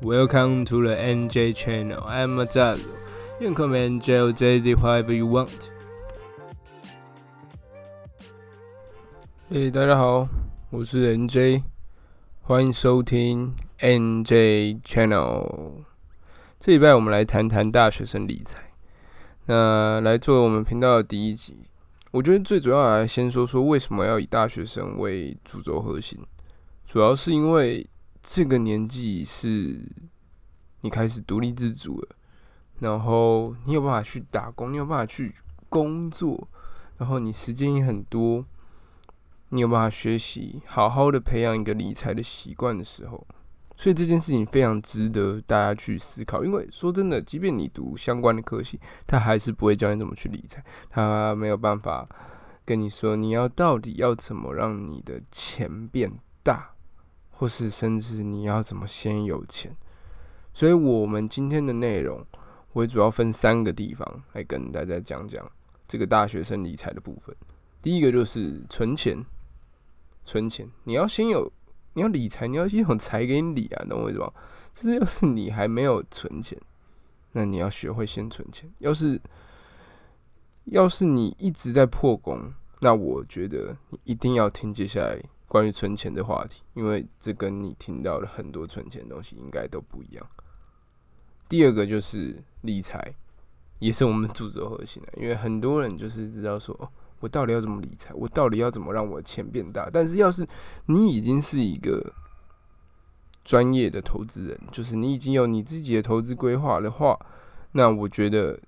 Welcome to the NJ channel. I'm Mazazo. You can call me NJ or JZ whatever you want. 嘿，大家好，我是 NJ，欢迎收听 NJ channel。这礼拜我们来谈谈大学生理财。那来做我们频道的第一集，我觉得最主要来先说说为什么要以大学生为主轴核心，主要是因为这个年纪是你开始独立自主了，然后你有办法去打工，你有办法去工作，然后你时间也很多，你有办法学习，好好的培养一个理财的习惯的时候。所以这件事情非常值得大家去思考，因为说真的，即便你读相关的科系，他还是不会教你怎么去理财，他没有办法跟你说你要到底要怎么让你的钱变大，或是甚至你要怎么先有钱。所以我们今天的内容会主要分三个地方来跟大家讲讲这个大学生理财的部分。第一个就是存钱，存钱，你要先有。你要理财，你要先有财给你理啊，懂我意思吗？就是要是你还没有存钱，那你要学会先存钱。要是要是你一直在破功，那我觉得你一定要听接下来关于存钱的话题，因为这跟你听到的很多存钱东西应该都不一样。第二个就是理财，也是我们主轴核心的，因为很多人就是知道说。我到底要怎么理财？我到底要怎么让我钱变大？但是，要是你已经是一个专业的投资人，就是你已经有你自己的投资规划的话，那我觉得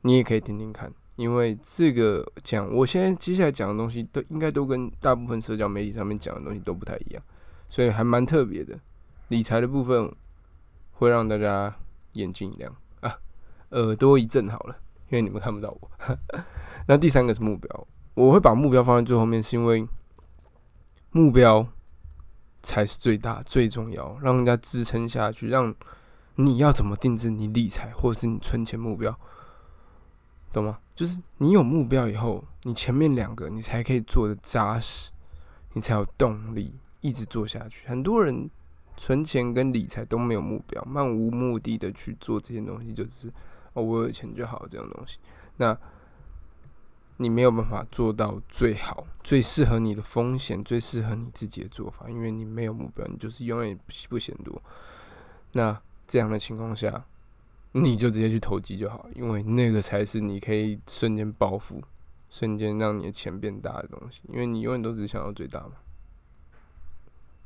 你也可以听听看，因为这个讲，我现在接下来讲的东西都应该都跟大部分社交媒体上面讲的东西都不太一样，所以还蛮特别的。理财的部分会让大家眼睛一亮啊，耳朵一震好了，因为你们看不到我。那第三个是目标，我会把目标放在最后面，是因为目标才是最大最重要，让人家支撑下去。让你要怎么定制你理财或者是你存钱目标，懂吗？就是你有目标以后，你前面两个你才可以做的扎实，你才有动力一直做下去。很多人存钱跟理财都没有目标，漫无目的的去做这些东西，就是哦，我有钱就好这种东西。那你没有办法做到最好、最适合你的风险、最适合你自己的做法，因为你没有目标，你就是永远不嫌多。那这样的情况下，你就直接去投机就好，因为那个才是你可以瞬间暴富、瞬间让你的钱变大的东西。因为你永远都只想要最大嘛。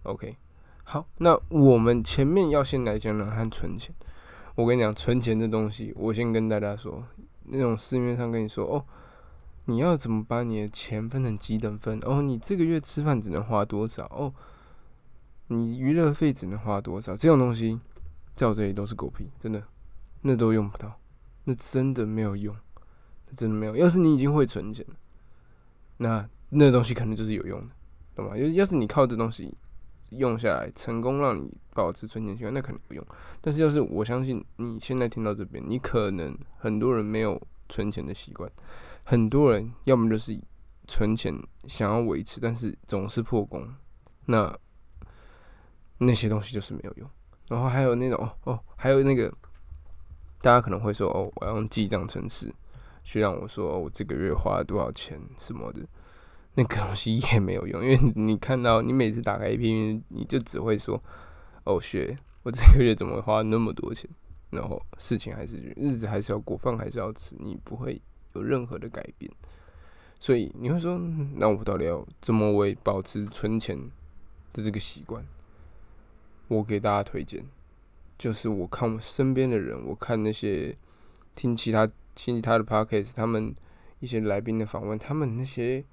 OK，好，那我们前面要先来讲讲看存钱。我跟你讲，存钱的东西，我先跟大家说，那种市面上跟你说哦。你要怎么把你的钱分成几等份？哦，你这个月吃饭只能花多少？哦，你娱乐费只能花多少？这种东西在我这里都是狗屁，真的，那都用不到，那真的没有用，真的没有。要是你已经会存钱，那那东西可能就是有用的，懂吗？要要是你靠这东西用下来，成功让你保持存钱习惯，那肯定不用。但是要是我相信你现在听到这边，你可能很多人没有存钱的习惯。很多人要么就是存钱想要维持，但是总是破功，那那些东西就是没有用。然后还有那种哦，还有那个大家可能会说哦，我要用记账程式去让我说我这个月花了多少钱什么的，那个东西也没有用，因为你看到你每次打开 A P P，你就只会说哦，学我这个月怎么花那么多钱，然后事情还是日子还是要过，饭还是要吃，你不会。有任何的改变，所以你会说，那我到底要怎么为保持存钱的这个习惯？我给大家推荐，就是我看我身边的人，我看那些听其他听其他的 podcast，他们一些来宾的访问，他们那些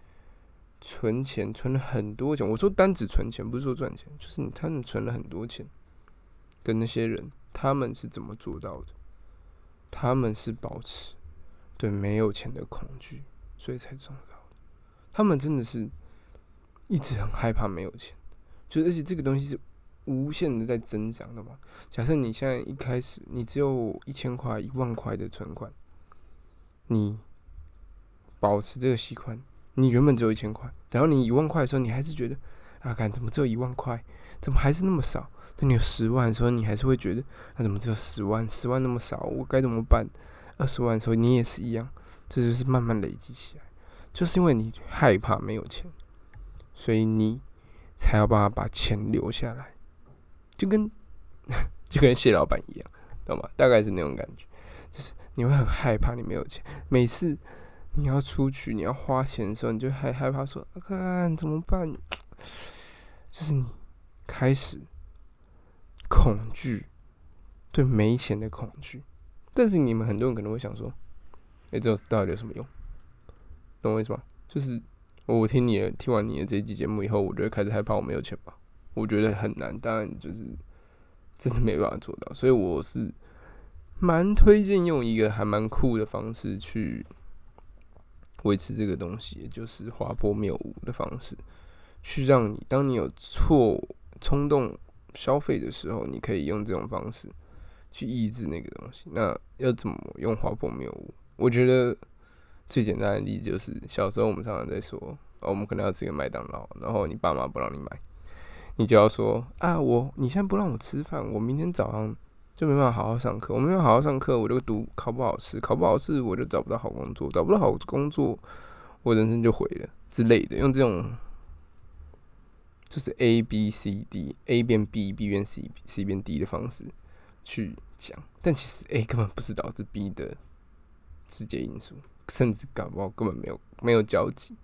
存钱存了很多钱。我说单指存钱，不是说赚钱，就是他们存了很多钱的那些人，他们是怎么做到的？他们是保持。对没有钱的恐惧，所以才做到。他们真的是一直很害怕没有钱，就而且这个东西是无限的在增长的嘛。假设你现在一开始你只有一千块、一万块的存款，你保持这个习惯，你原本只有一千块，然后你一万块的时候，你还是觉得啊，看怎么只有一万块？怎么还是那么少？等你有十万的时候，你还是会觉得，那怎么只有十万？十万那么少，我该怎么办？二十万的时候，你也是一样，这就是慢慢累积起来，就是因为你害怕没有钱，所以你才要办法把钱留下来，就跟 就跟谢老板一样，懂吗？大概是那种感觉，就是你会很害怕你没有钱，每次你要出去你要花钱的时候，你就还害怕说，看怎么办？就是你开始。恐惧，对没钱的恐惧。但是你们很多人可能会想说：“哎，这到底有什么用？”懂我意思吗？就是我听你的，听完你的这一集节目以后，我就会开始害怕我没有钱吧。我觉得很难，当然就是真的没办法做到。所以我是蛮推荐用一个还蛮酷的方式去维持这个东西，也就是滑坡谬误的方式，去让你当你有错冲动。消费的时候，你可以用这种方式去抑制那个东西。那要怎么用滑坡谬误？我觉得最简单的例子就是，小时候我们常常在说，哦，我们可能要吃个麦当劳，然后你爸妈不让你买，你就要说啊，我你现在不让我吃饭，我明天早上就没办法好好上课，我没办法好好上课，我就读考不好试，考不好试我就找不到好工作，找不到好工作，我人生就毁了之类的，用这种。就是 A B C D，A 变 B，B 变 C，C 变 D 的方式去讲，但其实 A 根本不是导致 B 的直接因素，甚至搞不好根本没有没有交集，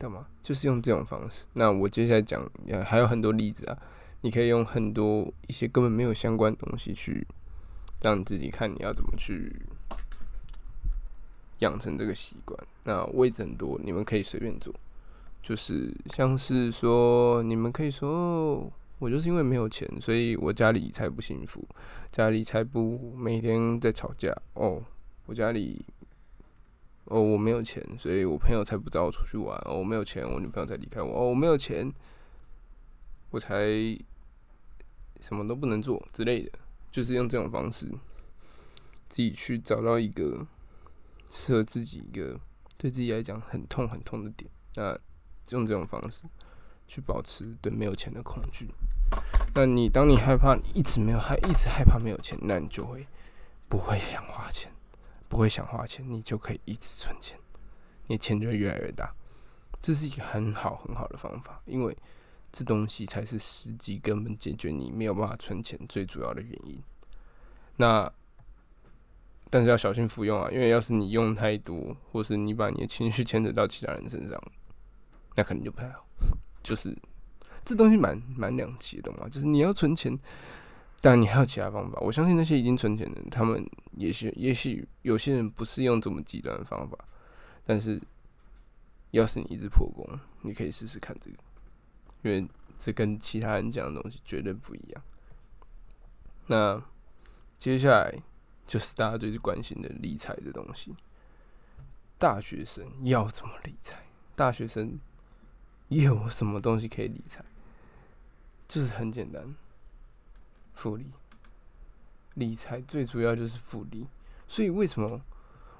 懂吗？就是用这种方式。那我接下来讲还有很多例子啊，你可以用很多一些根本没有相关东西去让你自己看你要怎么去养成这个习惯。那位置很多，你们可以随便做。就是像是说，你们可以说，我就是因为没有钱，所以我家里才不幸福，家里才不每天在吵架哦。我家里，哦，我没有钱，所以我朋友才不找我出去玩。哦，我没有钱，我女朋友才离开我。哦，我没有钱，我才什么都不能做之类的。就是用这种方式，自己去找到一个适合自己一个对自己来讲很痛很痛的点。那用这种方式去保持对没有钱的恐惧。那你当你害怕，你一直没有害，一直害怕没有钱，那你就会不会想花钱，不会想花钱，你就可以一直存钱，你钱就会越来越大。这是一个很好很好的方法，因为这东西才是实际根本解决你没有办法存钱最主要的原因。那但是要小心服用啊，因为要是你用太多，或是你把你的情绪牵扯到其他人身上。那可能就不太好，就是这东西蛮蛮两极的，懂吗？就是你要存钱，但你还有其他方法。我相信那些已经存钱的人，他们也许也许有些人不是用这么极端的方法，但是要是你一直破功，你可以试试看这个，因为这跟其他人讲的东西绝对不一样。那接下来就是大家最关心的理财的东西，大学生要怎么理财？大学生。有什么东西可以理财？就是很简单，复利。理财最主要就是复利，所以为什么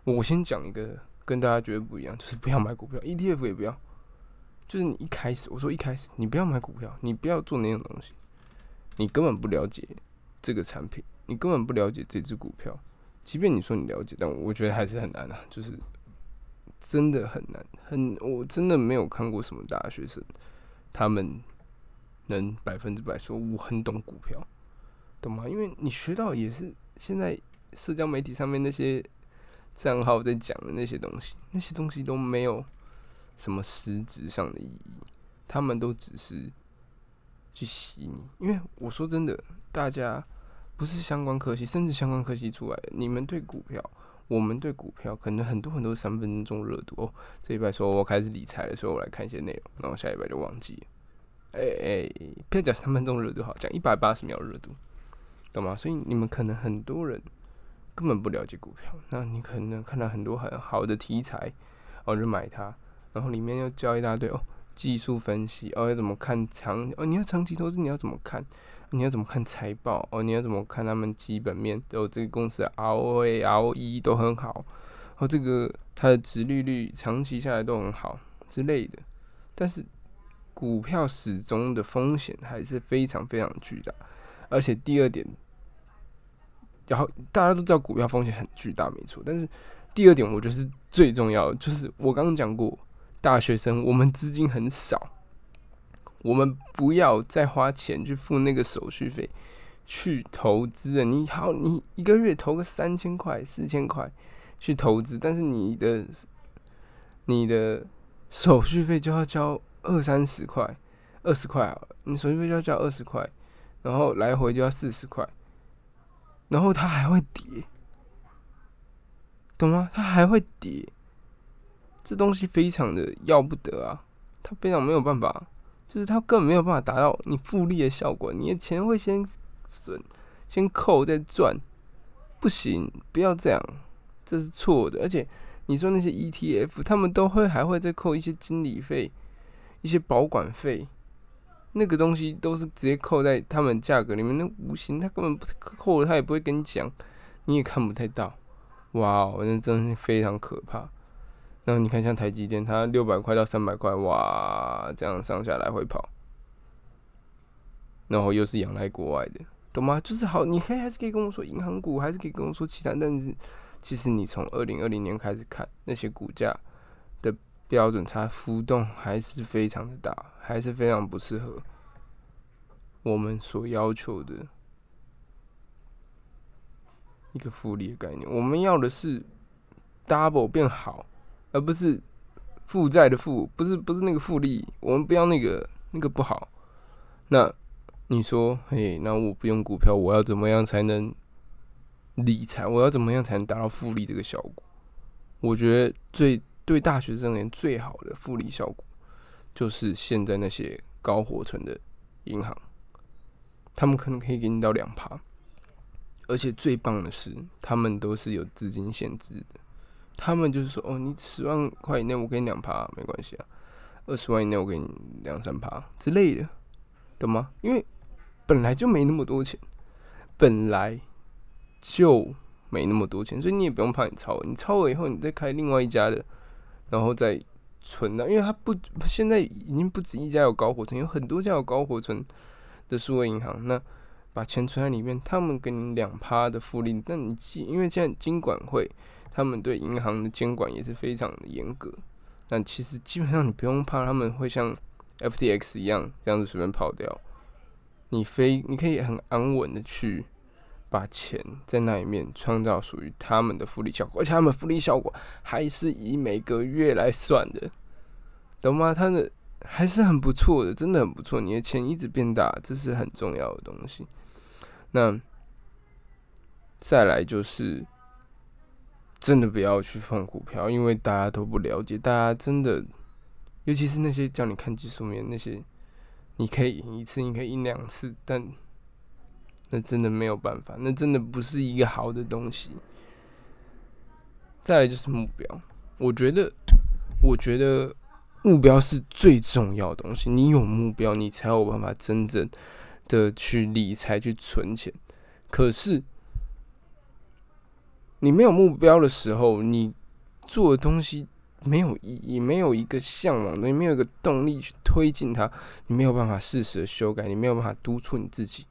我先讲一个跟大家绝对不一样，就是不要买股票，ETF 也不要。就是你一开始我说一开始你不要买股票，你不要做那种东西，你根本不了解这个产品，你根本不了解这只股票。即便你说你了解，但我觉得还是很难啊，就是。真的很难，很我真的没有看过什么大学生，他们能百分之百说我很懂股票，懂吗？因为你学到也是现在社交媒体上面那些账号在讲的那些东西，那些东西都没有什么实质上的意义，他们都只是去洗你。因为我说真的，大家不是相关科系，甚至相关科系出来的，你们对股票。我们对股票可能很多很多三分钟热度哦，这一拜说我开始理财的时候，我来看一些内容，然后下一拜就忘记。哎哎，不要讲三分钟热度好，讲一百八十秒热度，懂吗？所以你们可能很多人根本不了解股票，那你可能看到很多很好的题材，哦就买它，然后里面又教一大堆哦技术分析哦要怎么看长哦你要长期投资你要怎么看？你要怎么看财报哦？你要怎么看他们基本面？哦，这个公司的 ROA、ROE 都很好，哦，这个它的值利率长期下来都很好之类的。但是股票始终的风险还是非常非常巨大。而且第二点，然后大家都知道股票风险很巨大，没错。但是第二点，我觉得是最重要的，就是我刚刚讲过，大学生我们资金很少，我们不要再花钱去付那个手续费去投资了。你好，你一个月投个三千块、四千块去投资，但是你的你的手续费就要交二三十块、二十块啊，你手续费就要交二十块。然后来回就要四十块，然后它还会跌，懂吗？它还会跌，这东西非常的要不得啊！它非常没有办法，就是它根本没有办法达到你复利的效果。你的钱会先损，先扣再赚，不行，不要这样，这是错的。而且你说那些 ETF，他们都会还会再扣一些经理费、一些保管费。那个东西都是直接扣在他们价格里面，那无形他根本不扣了，他也不会跟你讲，你也看不太到。哇哦，那真的非常可怕。然后你看像台积电，它六百块到三百块，哇，这样上下来回跑，然后又是仰赖国外的，懂吗？就是好，你可以还是可以跟我说银行股，还是可以跟我说其他，但是其实你从二零二零年开始看那些股价标准差浮动还是非常的大。还是非常不适合我们所要求的一个复利的概念。我们要的是 double 变好，而不是负债的负，不是不是那个复利。我们不要那个那个不好。那你说，嘿，那我不用股票，我要怎么样才能理财？我要怎么样才能达到复利这个效果？我觉得最对大学生而言最好的复利效果。就是现在那些高活存的银行，他们可能可以给你到两趴，而且最棒的是，他们都是有资金限制的。他们就是说，哦，你十万块以内我给你两趴没关系啊，二十万以内我给你两三趴之类的，懂吗？因为本来就没那么多钱，本来就没那么多钱，所以你也不用怕你超，你超了以后，你再开另外一家的，然后再。存的，因为它不现在已经不止一家有高活存，有很多家有高活存的数位银行。那把钱存在里面，他们给你两趴的复利。那你既，因为现在金管会他们对银行的监管也是非常的严格。那其实基本上你不用怕他们会像 FTX 一样这样子随便跑掉。你非你可以很安稳的去。把钱在那里面创造属于他们的复利效果，而且他们复利效果还是以每个月来算的，懂吗？他的还是很不错的，真的很不错。你的钱一直变大，这是很重要的东西。那再来就是真的不要去放股票，因为大家都不了解，大家真的，尤其是那些叫你看技术面那些，你可以赢一次，你可以赢两次，但。那真的没有办法，那真的不是一个好的东西。再来就是目标，我觉得，我觉得目标是最重要的东西。你有目标，你才有办法真正的去理财、去存钱。可是，你没有目标的时候，你做的东西没有意义，没有一个向往的，你没有一个动力去推进它，你没有办法适时的修改，你没有办法督促你自己。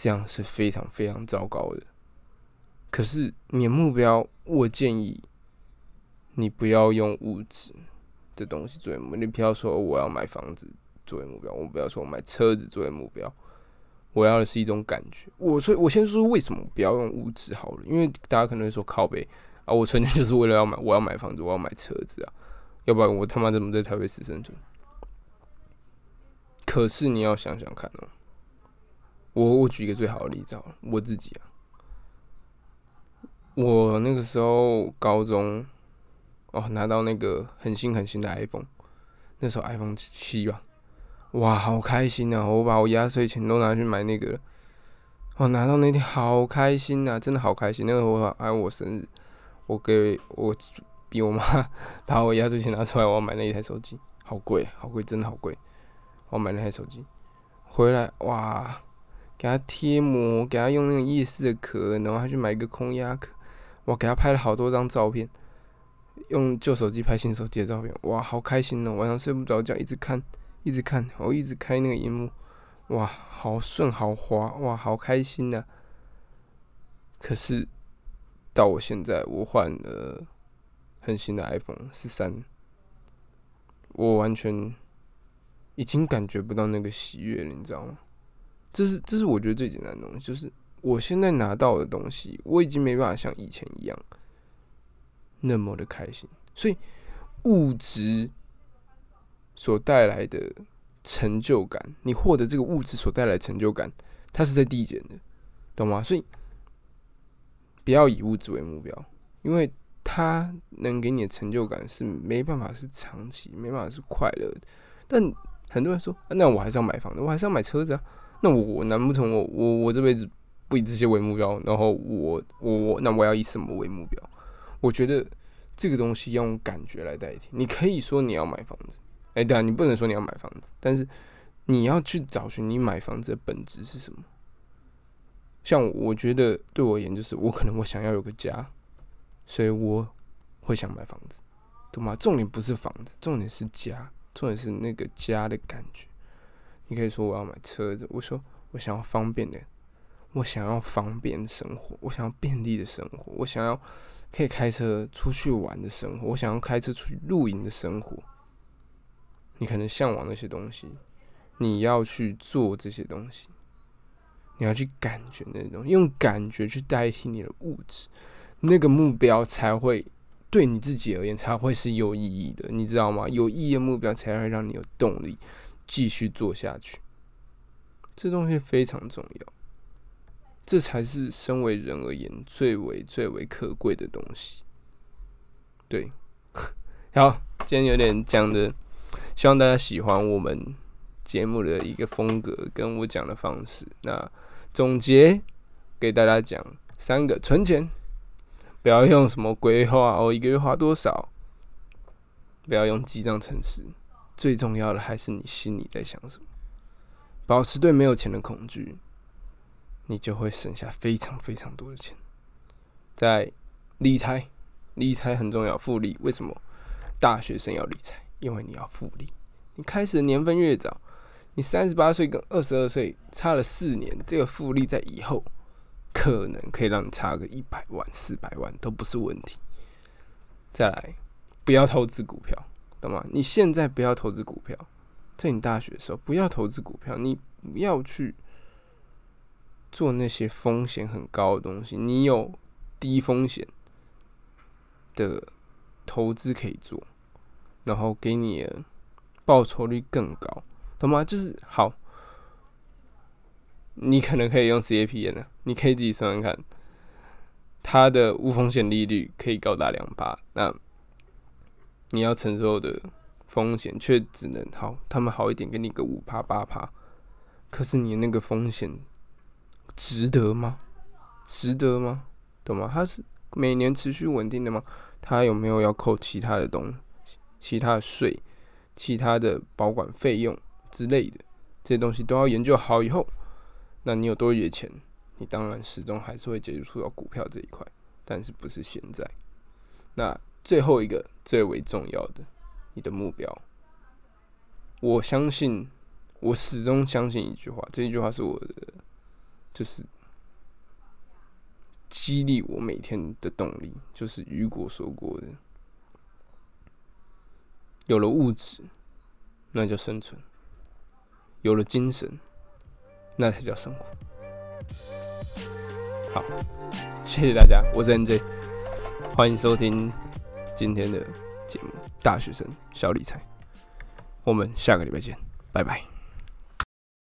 这样是非常非常糟糕的。可是你的目标，我建议你不要用物质的东西作为目标。你不要说我要买房子作为目标，我不要说买车子作为目标。我要的是一种感觉。我所以，我先说为什么不要用物质好了，因为大家可能会说靠背啊，我存钱就是为了要买，我要买房子，我要买车子啊，要不然我他妈怎么在台北市生存？可是你要想想看哦。我我举一个最好的例子好了，我自己啊，我那个时候高中哦拿到那个很新很新的 iPhone，那时候 iPhone 七吧，哇好开心啊！我把我压岁钱都拿去买那个了，我拿到那天好开心啊，真的好开心。那个我还我生日，我给我逼我妈 把我压岁钱拿出来，我要买那一台手机，好贵好贵，真的好贵，我买那台手机回来哇！给他贴膜，给他用那个夜视的壳，然后还去买一个空压壳，哇！给他拍了好多张照片，用旧手机拍新手机的照片，哇，好开心哦！晚上睡不着觉，一直看，一直看，我一直开那个荧幕，哇，好顺，好滑，哇，好开心呐！可是到我现在，我换了很新的 iPhone 十三，我完全已经感觉不到那个喜悦了，你知道吗？这是，这是我觉得最简单的东西，就是我现在拿到的东西，我已经没办法像以前一样那么的开心，所以物质。所带来的成就感，你获得这个物质所带来的成就感，它是在递减的，懂吗？所以不要以物质为目标，因为它能给你的成就感是没办法是长期，没办法是快乐的。但很多人说，那我还是要买房子，我还是要买车子啊。那我难不成我我我这辈子不以这些为目标？然后我我我那我要以什么为目标？我觉得这个东西要用感觉来代替。你可以说你要买房子。哎，对啊，你不能说你要买房子，但是你要去找寻你买房子的本质是什么。像我觉得对我而言，就是我可能我想要有个家，所以我会想买房子，懂吗？重点不是房子，重点是家，重点是那个家的感觉。你可以说我要买车子，我说我想要方便的，我想要方便的生活，我想要便利的生活，我想要可以开车出去玩的生活，我想要开车出去露营的生活。你可能向往那些东西，你要去做这些东西，你要去感觉那种，用感觉去代替你的物质，那个目标才会对你自己而言才会是有意义的，你知道吗？有意义的目标才会让你有动力继续做下去。这东西非常重要，这才是身为人而言最为最为可贵的东西。对，好，今天有点讲的。希望大家喜欢我们节目的一个风格，跟我讲的方式。那总结给大家讲三个：存钱，不要用什么规划哦，一个月花多少；不要用记账程式。最重要的还是你心里在想什么。保持对没有钱的恐惧，你就会省下非常非常多的钱。在理财，理财很重要，复利。为什么大学生要理财？因为你要复利，你开始的年份越早，你三十八岁跟二十二岁差了四年，这个复利在以后可能可以让你差个一百万、四百万都不是问题。再来，不要投资股票，懂吗？你现在不要投资股票，在你大学的时候不要投资股票，你不要去做那些风险很高的东西。你有低风险的投资可以做。然后给你报酬率更高，懂吗？就是好，你可能可以用 CAPM 的，你可以自己算算看，它的无风险利率可以高达两八，那你要承受的风险却只能好，他们好一点给你个五趴八趴，可是你那个风险值得吗？值得吗？懂吗？它是每年持续稳定的吗？它有没有要扣其他的东西？其他的税、其他的保管费用之类的这些东西都要研究好以后，那你有多余的钱，你当然始终还是会接触到股票这一块，但是不是现在。那最后一个最为重要的，你的目标，我相信，我始终相信一句话，这一句话是我的，就是激励我每天的动力，就是雨果说过的。有了物质，那叫生存；有了精神，那才叫生活。好，谢谢大家，我是 NJ，欢迎收听今天的节目《大学生小理财》，我们下个礼拜见，拜拜。